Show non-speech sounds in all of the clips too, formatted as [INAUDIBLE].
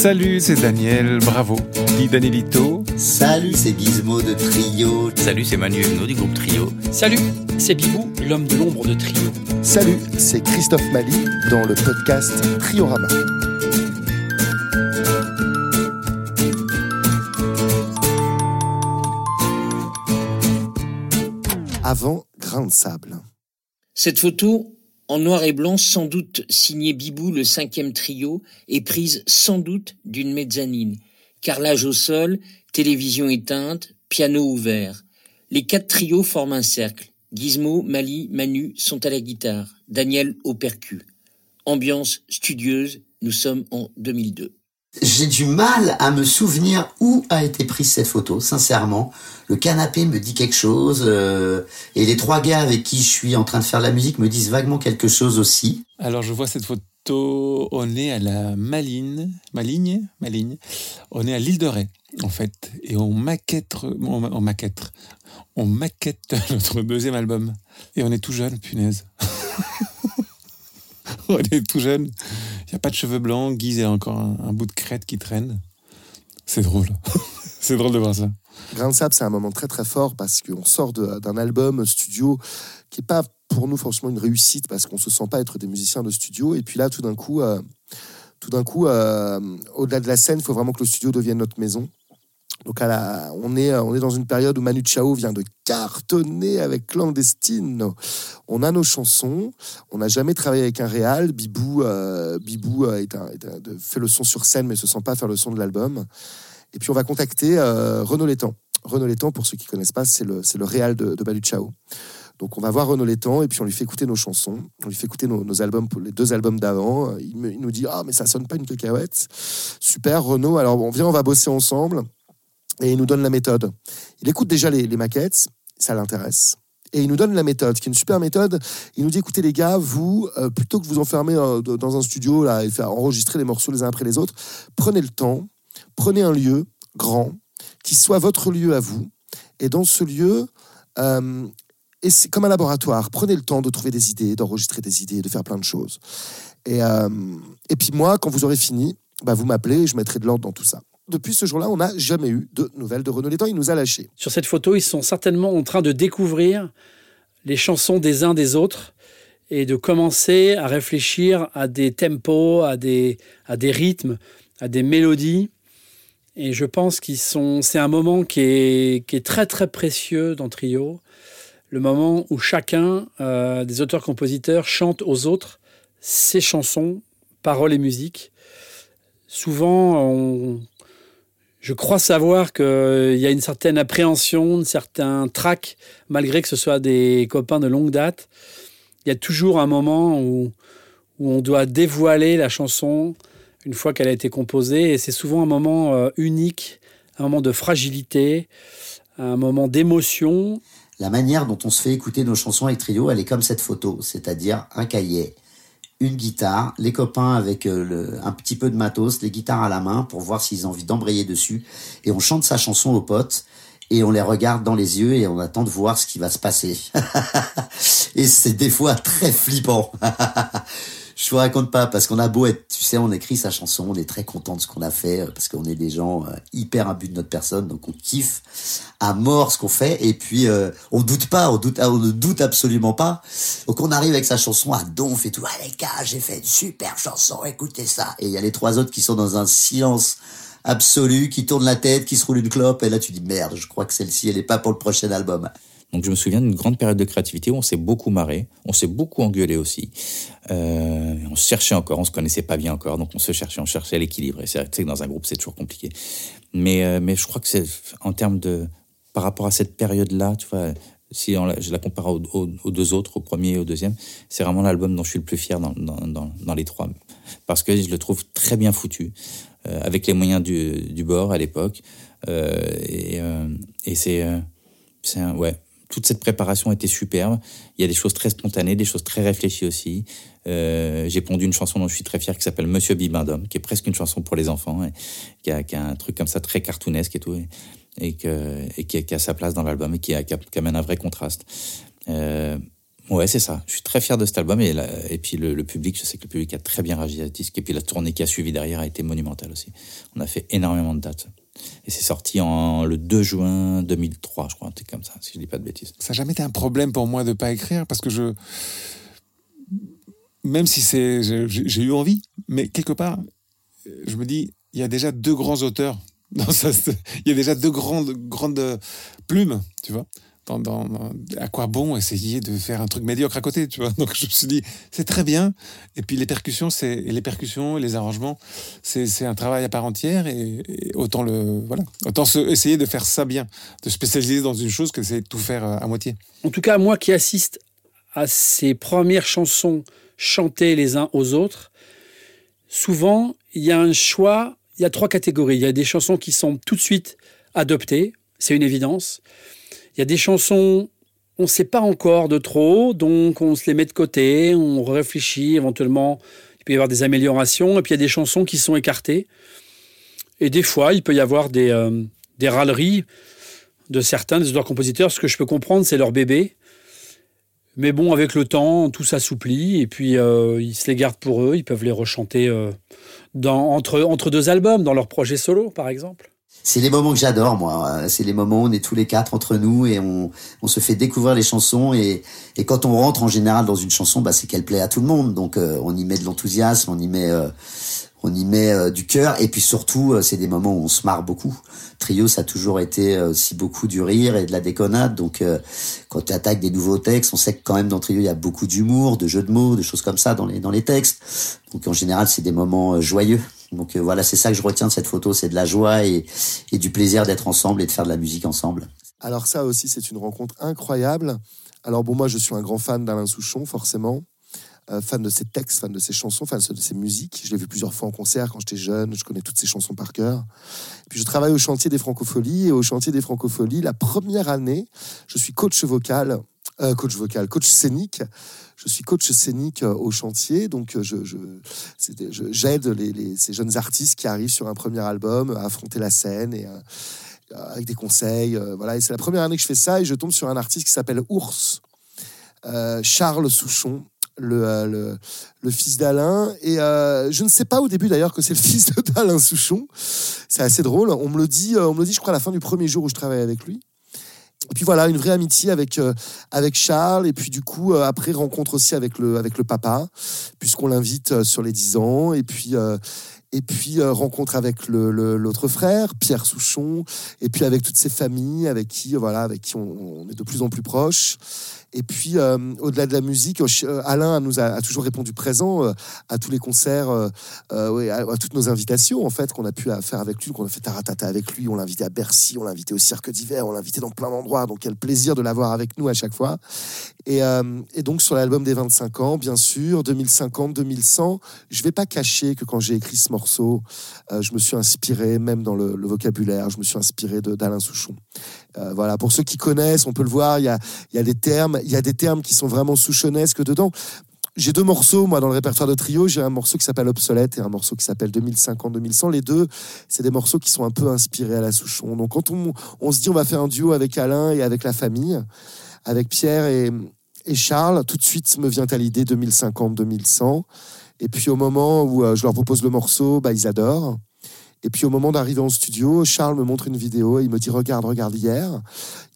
Salut, c'est Daniel, bravo. Dis Danielito. Salut, c'est Gizmo de Trio. Salut, c'est Manu Huguenot du groupe Trio. Salut, c'est Bibou, l'homme de l'ombre de Trio. Salut, c'est Christophe Mali dans le podcast Triorama. Avant Grain de sable. Cette photo, en noir et blanc, sans doute signée Bibou, le cinquième trio, est prise sans doute d'une mezzanine. Carrelage au sol, télévision éteinte, piano ouvert. Les quatre trios forment un cercle. Gizmo, Mali, Manu sont à la guitare, Daniel au percu. Ambiance studieuse, nous sommes en 2002. J'ai du mal à me souvenir où a été prise cette photo, sincèrement. Le canapé me dit quelque chose, euh, et les trois gars avec qui je suis en train de faire la musique me disent vaguement quelque chose aussi. Alors je vois cette photo, on est à la Maline, Maligne, Maligne, on est à l'île de Ré en fait, et on maquette, on, on maquette [LAUGHS] notre deuxième album, et on est tout jeune, punaise. [LAUGHS] [LAUGHS] on est tout jeune, il n'y a pas de cheveux blancs, Guise a encore un, bout de crête qui traîne. C'est drôle, [LAUGHS] c'est drôle de voir ça. Grain de sable, c'est un moment très très fort parce qu'on sort d'un album studio qui n'est pas pour nous forcément une réussite parce qu'on se sent pas être des musiciens de studio. Et puis là, tout d'un coup, euh, tout d'un coup, euh, au-delà de la scène, il faut vraiment que le studio devienne notre maison. Donc à on, est, on est dans une période où Manu Chao vient de cartonner avec Clandestine. On a nos chansons, on n'a jamais travaillé avec un réal. Bibou, euh, Bibou euh, un- fait le son sur scène mais se sent pas faire le son de l'album. Et puis on va contacter euh, Renaud Létang. Renaud Létang, pour ceux qui connaissent pas, c'est le, c'est le réal de, Manu Chao. Donc on va voir Renaud Létang et puis on lui fait écouter nos chansons, on lui fait écouter nos, albums, les deux albums d'avant. Il, nous dit ah mais ça sonne pas une cacahuète. Super Renaud, alors on vient, on va bosser ensemble et il nous donne la méthode. Il écoute déjà les, les maquettes, ça l'intéresse. Et il nous donne la méthode, qui est une super méthode. Il nous dit écoutez les gars, vous euh, plutôt que vous enfermer euh, dans un studio là et faire enregistrer les morceaux les uns après les autres, prenez le temps, prenez un lieu grand qui soit votre lieu à vous. Et dans ce lieu, euh, et c'est comme un laboratoire. Prenez le temps de trouver des idées, d'enregistrer des idées, de faire plein de choses. Et, et puis moi, quand vous aurez fini, bah vous m'appelez et je mettrai de l'ordre dans tout ça. Depuis ce jour-là, on n'a jamais eu de nouvelles de Renaud Létang. Il nous a lâchés. Sur cette photo, ils sont certainement en train de découvrir les chansons des uns des autres et de commencer à réfléchir à des tempos, à des, à des rythmes, à des mélodies. Et je pense qu'ils sont. C'est un moment qui est, qui est très très précieux dans Trio. Le moment où chacun euh, des auteurs-compositeurs chante aux autres ses chansons, paroles et musique. Souvent, on, je crois savoir qu'il y a une certaine appréhension, un certain trac, malgré que ce soit des copains de longue date. Il y a toujours un moment où, où on doit dévoiler la chanson une fois qu'elle a été composée. Et c'est souvent un moment euh, unique, un moment de fragilité, un moment d'émotion. La manière dont on se fait écouter nos chansons avec Trio, elle est comme cette photo, c'est-à-dire un cahier, une guitare, les copains avec euh, le, un petit peu de matos, les guitares à la main pour voir s'ils ont envie d'embrayer dessus, et on chante sa chanson aux potes, et on les regarde dans les yeux et on attend de voir ce qui va se passer. [LAUGHS] et c'est des fois très flippant. [LAUGHS] Je vous raconte pas parce qu'on a beau être, tu sais, on écrit sa chanson, on est très content de ce qu'on a fait euh, parce qu'on est des gens euh, hyper imbus de notre personne, donc on kiffe à mort ce qu'on fait et puis euh, on doute pas, on doute, on ne doute absolument pas. Donc on arrive avec sa chanson à donf et tout. Ah les gars, j'ai fait une super chanson, écoutez ça. Et il y a les trois autres qui sont dans un silence absolu, qui tournent la tête, qui se roulent une clope et là tu dis merde, je crois que celle-ci elle est pas pour le prochain album. Donc je me souviens d'une grande période de créativité où on s'est beaucoup marré, on s'est beaucoup engueulé aussi. Euh, on se cherchait encore, on se connaissait pas bien encore, donc on se cherchait, on cherchait l'équilibre. Et c'est vrai que dans un groupe c'est toujours compliqué. Mais euh, mais je crois que c'est en termes de par rapport à cette période-là, tu vois, si je la compare aux, deux autres, au premier et au deuxième, c'est vraiment l'album dont je suis le plus fier dans, les trois, parce que je le trouve très bien foutu, euh, avec les moyens du, bord à l'époque, et, et c'est c'est un, ouais, toute cette préparation était superbe. Il y a des choses très spontanées, des choses très réfléchies aussi. Euh, j'ai pondu une chanson dont je suis très fier qui s'appelle Monsieur Bibendum, qui est presque une chanson pour les enfants, et qui, a, un truc comme ça très cartoonesque et tout, et, qui, a, sa place dans l'album et qui, amène un vrai contraste. Euh, Ouais, c'est ça. Je suis très fier de cet album. Et, puis le, public, je sais que le public a très bien réagi à ce disque. Et puis la tournée qui a suivi derrière a été monumentale aussi. On a fait énormément de dates. Et c'est sorti en, le 2 juin 2003, je crois, un truc comme ça, si je dis pas de bêtises. Ça n'a jamais été un problème pour moi de ne pas écrire parce que je. Même si c'est, j'ai eu envie, mais quelque part, je me dis, il y a déjà deux grands auteurs. [LAUGHS] il y a déjà deux grandes, grandes plumes, tu vois à quoi bon essayer de faire un truc médiocre à côté, tu vois [LAUGHS] Donc je me suis dit, c'est très bien. Et puis les percussions, c'est les percussions, les arrangements, c'est un travail à part entière et, autant le voilà, autant essayer de faire ça bien, de spécialiser dans une chose que de tout faire à, moitié. En tout cas, moi qui assiste à ces premières chansons chantées les uns aux autres, souvent il y a un choix. Il y a trois catégories. Il y a des chansons qui sont tout de suite adoptées, c'est une évidence. Il y a des chansons, on ne sait pas encore de trop, donc on se les met de côté, on réfléchit éventuellement. Il peut y avoir des améliorations, et puis il y a des chansons qui sont écartées. Et des fois, il peut y avoir des, euh, des râleries de certains des auteurs-compositeurs. Ce que je peux comprendre, c'est leur bébé. Mais bon, avec le temps, tout s'assouplit et puis euh, ils se les gardent pour eux. Ils peuvent les rechanter euh, entre, entre deux albums, dans leur projet solo, par exemple c'est les moments que j'adore, moi. C'est les moments où on est tous les quatre entre nous et on, on se fait découvrir les chansons. Et, et quand on rentre en général dans une chanson, bah, c'est qu'elle plaît à tout le monde. Donc euh, on y met de l'enthousiasme, on y met, euh, on y met euh, du cœur. Et puis surtout, c'est des moments où on se marre beaucoup. Trio, ça a toujours été aussi beaucoup du rire et de la déconnade. Donc quand tu attaques des nouveaux textes, on sait que quand même dans Trio, il y a beaucoup d'humour, de jeux de mots, de choses comme ça dans les, dans les textes. Donc en général, c'est des moments joyeux. Donc euh, voilà, c'est ça que je retiens de cette photo, c'est de la joie et, du plaisir d'être ensemble et de faire de la musique ensemble. Alors ça aussi, c'est une rencontre incroyable. Alors bon, moi, je suis un grand fan d'Alain Souchon, forcément. Euh, fan de ses textes, fan de ses chansons, fan de ses musiques. Je l'ai vu plusieurs fois en concert quand j'étais jeune, je connais toutes ses chansons par cœur. Puis je travaille au chantier des Francopholies et au chantier des Francopholies, la première année, je suis coach vocal, euh, coach vocal, coach scénique je suis coach scénique euh, au chantier, donc euh, j'aide les, ces jeunes artistes qui arrivent sur un premier album à affronter la scène et avec des conseils. voilà, c'est la première année que je fais ça et je tombe sur un artiste qui s'appelle Ours, Charles Souchon. Le, le, fils d'Alain. Et je ne sais pas au début d'ailleurs que c'est le [LAUGHS] fils d'Alain Souchon. C'est assez drôle. On me le dit, on me le dit, je crois, à la fin du premier jour où je travaille avec lui. Et puis voilà, une vraie amitié avec, euh, avec Charles. Et puis du coup, euh, après, rencontre aussi avec le, avec le papa, puisqu'on l'invite euh, sur les 10 ans. Et puis, et puis rencontre avec l'autre frère, Pierre Souchon. Et puis avec toutes ses familles, avec qui, voilà, avec qui on, on est de plus en plus proches. Et puis, euh, au-delà de la musique, euh, Alain nous a, toujours répondu présent euh, à tous les concerts, à, toutes nos invitations, en fait, qu'on a pu faire avec lui, qu'on a fait taratata avec lui. On l'a invité à Bercy, on l'a invité au Cirque d'hiver, on l'a invité dans plein d'endroits. Donc, quel plaisir de l'avoir avec nous à chaque fois. Et, donc, sur l'album des 25 ans, bien sûr, 2050, 2100, je vais pas cacher que quand j'ai écrit ce morceau, je me suis inspiré, même dans le vocabulaire, je me suis inspiré d'Alain Souchon. Euh, voilà, pour ceux qui connaissent, on peut le voir, il y a, y a des termes, il y a des termes qui sont vraiment souchonesques dedans. J'ai deux morceaux, moi, dans le répertoire de trio. J'ai un morceau qui s'appelle Obsolète et un morceau qui s'appelle 2050-2100. Les deux, c'est des morceaux qui sont un peu inspirés à la Souchon. Donc, quand on, on, se dit on va faire un duo avec Alain et avec la famille, avec Pierre et, Charles, tout de suite me vient à l'idée 2050-2100. Et puis, au moment où euh, je leur propose le morceau, bah, ils adorent. Et puis au moment d'arriver en studio, Charles me montre une vidéo et il me dit regarde, regarde hier.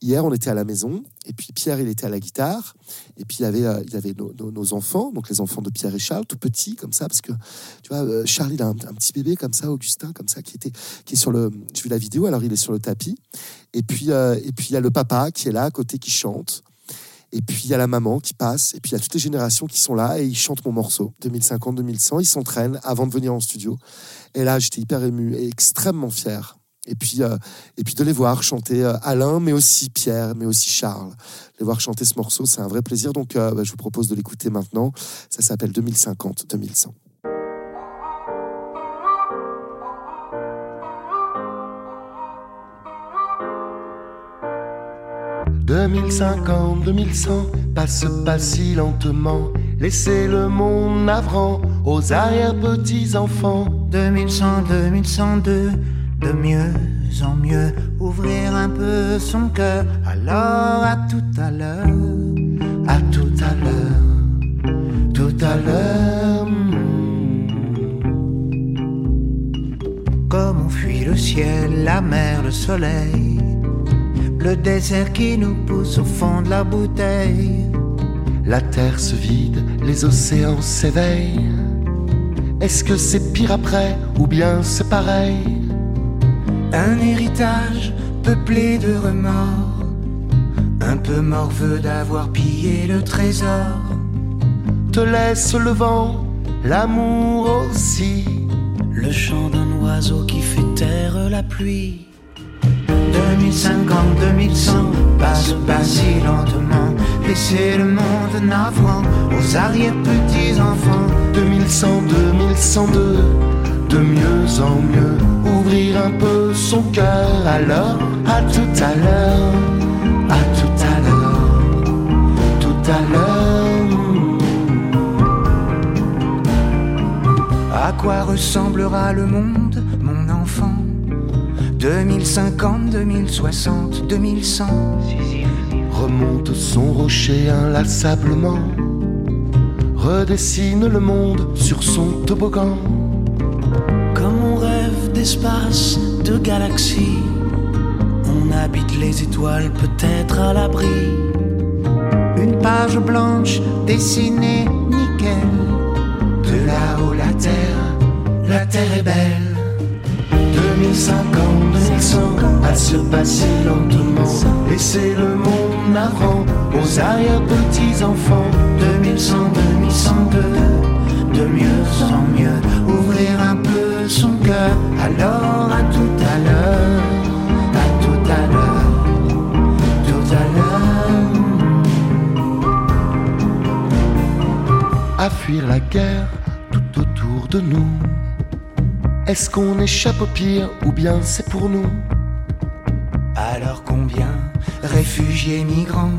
Hier, on était à la maison et puis Pierre, il était à la guitare et puis il y avait, euh, il avait nos, enfants, donc les enfants de Pierre et Charles, tout petits comme ça, parce que tu vois, euh, Charles, il a un, petit bébé comme ça, Augustin comme ça, qui était, qui est sur le, je vu la vidéo, alors il est sur le tapis. Et puis, euh, et puis il y a le papa qui est là à côté, qui chante. Et puis il y a la maman qui passe, et puis il y a toutes les générations qui sont là et ils chantent mon morceau, 2050-2100. Ils s'entraînent avant de venir en studio. Et là, j'étais hyper ému et extrêmement fier. Et puis, euh, et puis de les voir chanter euh, Alain, mais aussi Pierre, mais aussi Charles. Les voir chanter ce morceau, c'est un vrai plaisir. Donc, euh, bah, je vous propose de l'écouter maintenant. Ça s'appelle 2050-2100. 2050, 2100 passe pas si lentement. Laissez le monde navrant aux arrière-petits-enfants. 2100, 2102, de mieux en mieux, ouvrir un peu son cœur. Alors à tout à l'heure. À tout à l'heure, tout à l'heure. Comme on fuit le ciel, la mer, le soleil, le désert qui nous pousse au fond de la bouteille. La terre se vide, les océans s'éveillent. Est-ce que c'est pire après ou bien c'est pareil? Un héritage peuplé de remords, un peu morveux d'avoir pillé le trésor. Te laisse le vent, l'amour aussi. Le chant d'un oiseau qui fait taire la pluie. 2050, 2100, passe pas si lentement. Laissez le monde navrant aux arrière-petits-enfants. 2100, 2102, de mieux en mieux. Ouvrir un peu son cœur, alors à tout à l'heure, à tout à l'heure, tout à l'heure. À quoi ressemblera le monde, 2050, 2060, 2100. Remonte son rocher inlassablement, redessine le monde sur son toboggan. Comme on rêve d'espace, de galaxies, on habite les étoiles peut-être à l'abri. Une page blanche dessinée nickel. Se passer lentement. Laisser le monde navrant aux arrière-petits-enfants. 2100, 2102, de mieux en mieux, ouvrir un peu son cœur. Alors à tout à l'heure, à tout à l'heure, tout à l'heure. À fuir la guerre tout autour de nous. Est-ce qu'on échappe au pire ou bien c'est pour nous? Alors combien réfugiés migrants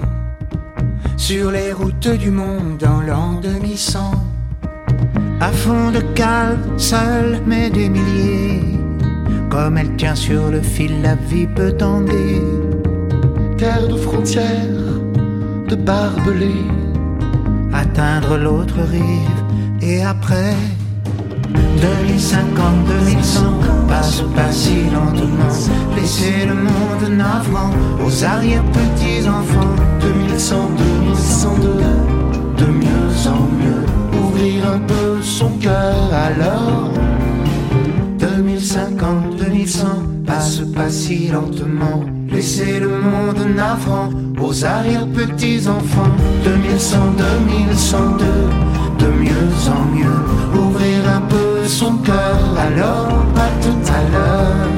sur les routes du monde dans l'an 2100 À fond de calme, seul mais des milliers Comme elle tient sur le fil, la vie peut tanguer Terre de frontières, de barbelés Atteindre l'autre rive et après 2050, 2100, passe pas si lentement. Laissez le monde navrant aux arrière-petits-enfants. 2100, 2102, de mieux en mieux. Ouvrir un peu son cœur alors. 2050, 2100, passe pas si lentement. Laissez le monde navrant aux arrière-petits-enfants. 2100, 2102, de mieux en mieux. Ouvrir un peu son cœur alors. Tout à l'heure,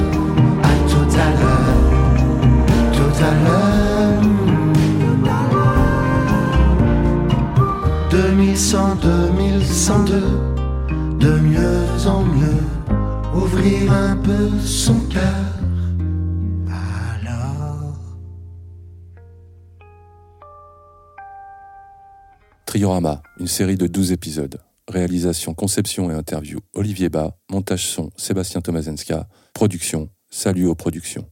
à tout à l'heure, tout à l'heure. 2100, 2102, de mieux en mieux. Ouvrir un peu son cœur. Alors? Triorama, une série de 12 épisodes. Réalisation, conception et interview Olivier Bas. Montage son Sébastien Tomazenska. Production Salut aux productions.